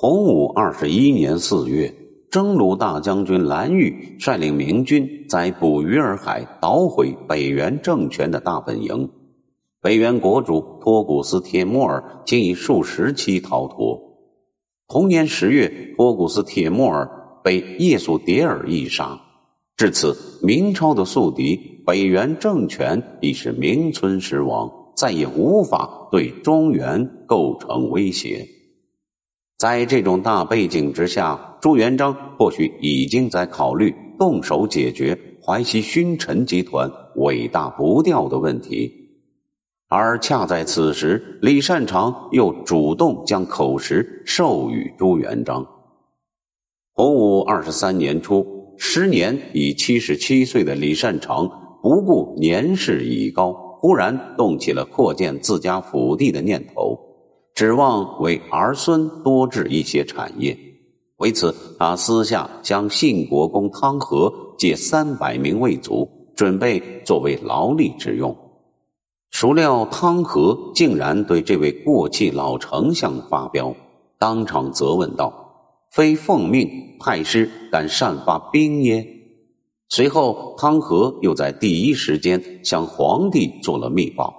洪武二十一年四月，征虏大将军蓝玉率领明军在捕鱼儿海捣毁北元政权的大本营。北元国主托古斯铁木儿竟以数十骑逃脱。同年十月，托古斯铁木儿被叶素迭尔一杀。至此，明朝的宿敌北元政权已是名存实亡，再也无法对中原构成威胁。在这种大背景之下，朱元璋或许已经在考虑动手解决淮西勋臣集团尾大不掉的问题，而恰在此时，李善长又主动将口实授予朱元璋。洪武二十三年初，时年已七十七岁的李善长不顾年事已高，忽然动起了扩建自家府地的念头。指望为儿孙多置一些产业，为此，他私下向信国公汤和借三百名卫卒，准备作为劳力之用。孰料汤和竟然对这位过气老丞相发飙，当场责问道：“非奉命派师，敢擅发兵耶？”随后，汤和又在第一时间向皇帝做了密报。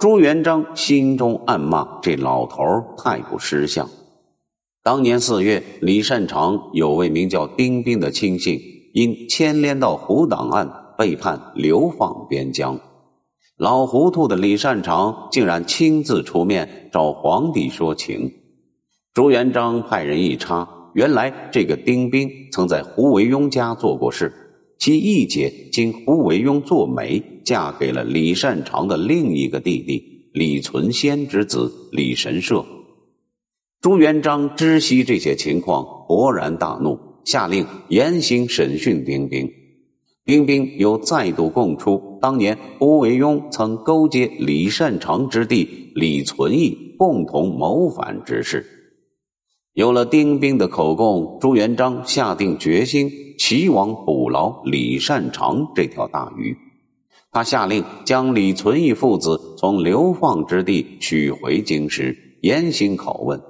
朱元璋心中暗骂这老头太不识相。当年四月，李善长有位名叫丁兵的亲信，因牵连到胡党案，被判流放边疆。老糊涂的李善长竟然亲自出面找皇帝说情。朱元璋派人一查，原来这个丁兵曾在胡惟庸家做过事。其义姐经胡惟庸做媒，嫁给了李善长的另一个弟弟李存先之子李神社。朱元璋知悉这些情况，勃然大怒，下令严刑审讯丁兵。丁兵又再度供出，当年胡惟庸曾勾结李善长之弟李存义，共同谋反之事。有了丁兵的口供，朱元璋下定决心，齐王捕捞李善长这条大鱼。他下令将李存义父子从流放之地取回京师，严刑拷问。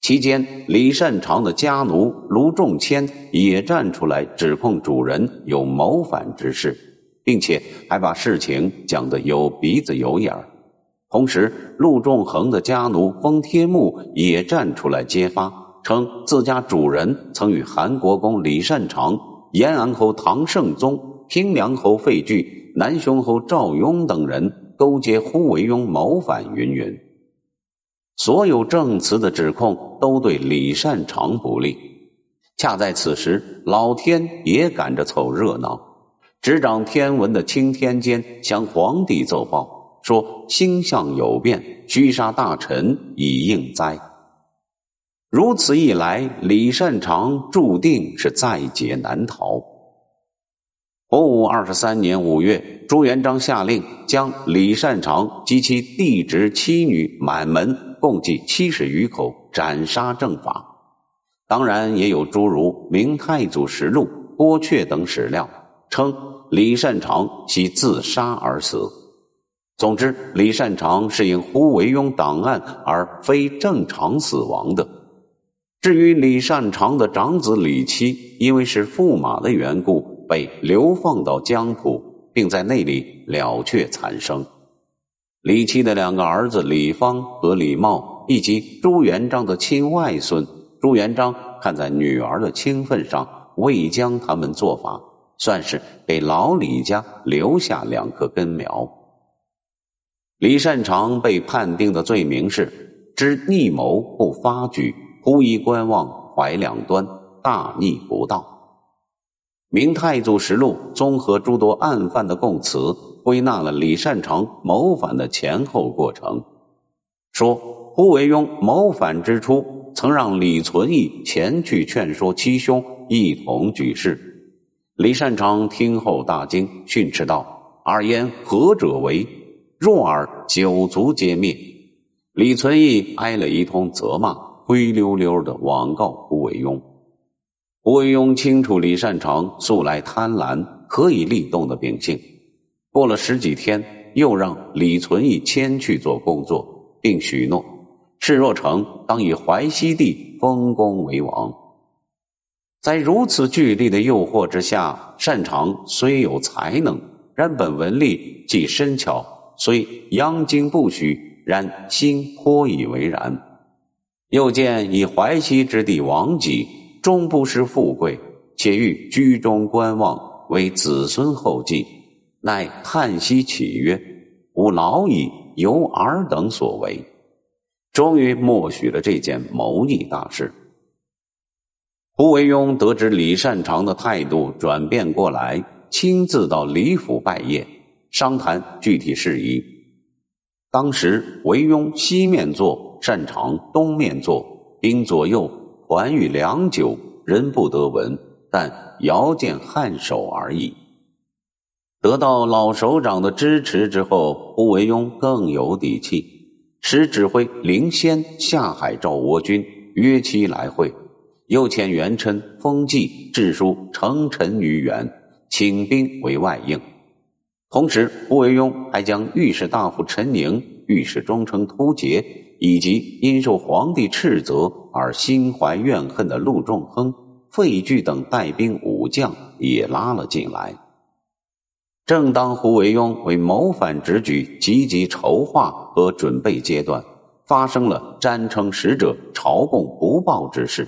期间，李善长的家奴卢仲谦也站出来指控主人有谋反之事，并且还把事情讲得有鼻子有眼儿。同时，陆仲衡的家奴封天木也站出来揭发，称自家主人曾与韩国公李善长、延安侯唐圣宗、平凉侯费聚、南雄侯赵雍等人勾结胡惟庸谋反，云云。所有证词的指控都对李善长不利。恰在此时，老天也赶着凑热闹，执掌天文的钦天监向皇帝奏报。说星象有变，须杀大臣以应灾。如此一来，李善长注定是在劫难逃。洪武二十三年五月，朱元璋下令将李善长及其弟侄妻女满门共计七十余口斩杀正法。当然，也有诸如《明太祖实录》《剥却等史料，称李善长系自杀而死。总之，李善长是因胡惟庸档案而非正常死亡的。至于李善长的长子李七，因为是驸马的缘故，被流放到江浦，并在那里了却残生。李七的两个儿子李芳和李茂，以及朱元璋的亲外孙，朱元璋看在女儿的亲分上，未将他们做法，算是给老李家留下两棵根苗。李善长被判定的罪名是：知逆谋不发举，忽一观望，怀两端，大逆不道。《明太祖实录》综合诸多案犯的供词，归纳了李善长谋反的前后过程。说胡惟庸谋反之初，曾让李存义前去劝说七兄一同举事。李善长听后大惊，训斥道：“二焉何者为？”若尔九族皆灭，李存义挨了一通责骂，灰溜溜的网告胡惟庸。胡惟庸清楚李善长素来贪婪、可以立动的秉性，过了十几天，又让李存义迁去做工作，并许诺：示若成当以淮西地丰功为王。在如此巨力的诱惑之下，擅长虽有才能，然本文力既深巧，虽央经不虚，然心颇以为然。又见以淮西之地王己，终不失富贵，且欲居中观望，为子孙后继，乃叹息起曰：“吾老矣，由尔等所为。”终于默许了这件谋逆大事。胡惟庸得知李善长的态度转变过来，亲自到李府拜谒，商谈具体事宜。当时惟庸西面坐。擅长东面坐，兵左右环遇良久，人不得闻，但遥见颔首而已。得到老首长的支持之后，胡惟庸更有底气，使指挥灵仙下海召倭军，约期来会，又遣元琛、封纪致书成臣于元，请兵为外应。同时，胡惟庸还将御史大夫陈宁、御史中丞突厥。以及因受皇帝斥责而心怀怨恨的陆仲亨、费聚等带兵武将也拉了进来。正当胡惟庸为谋反之举积极筹划和准备阶段，发生了詹称使者朝贡不报之事。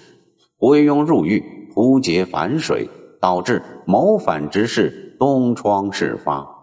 胡惟庸入狱，突厥反水，导致谋反之事东窗事发。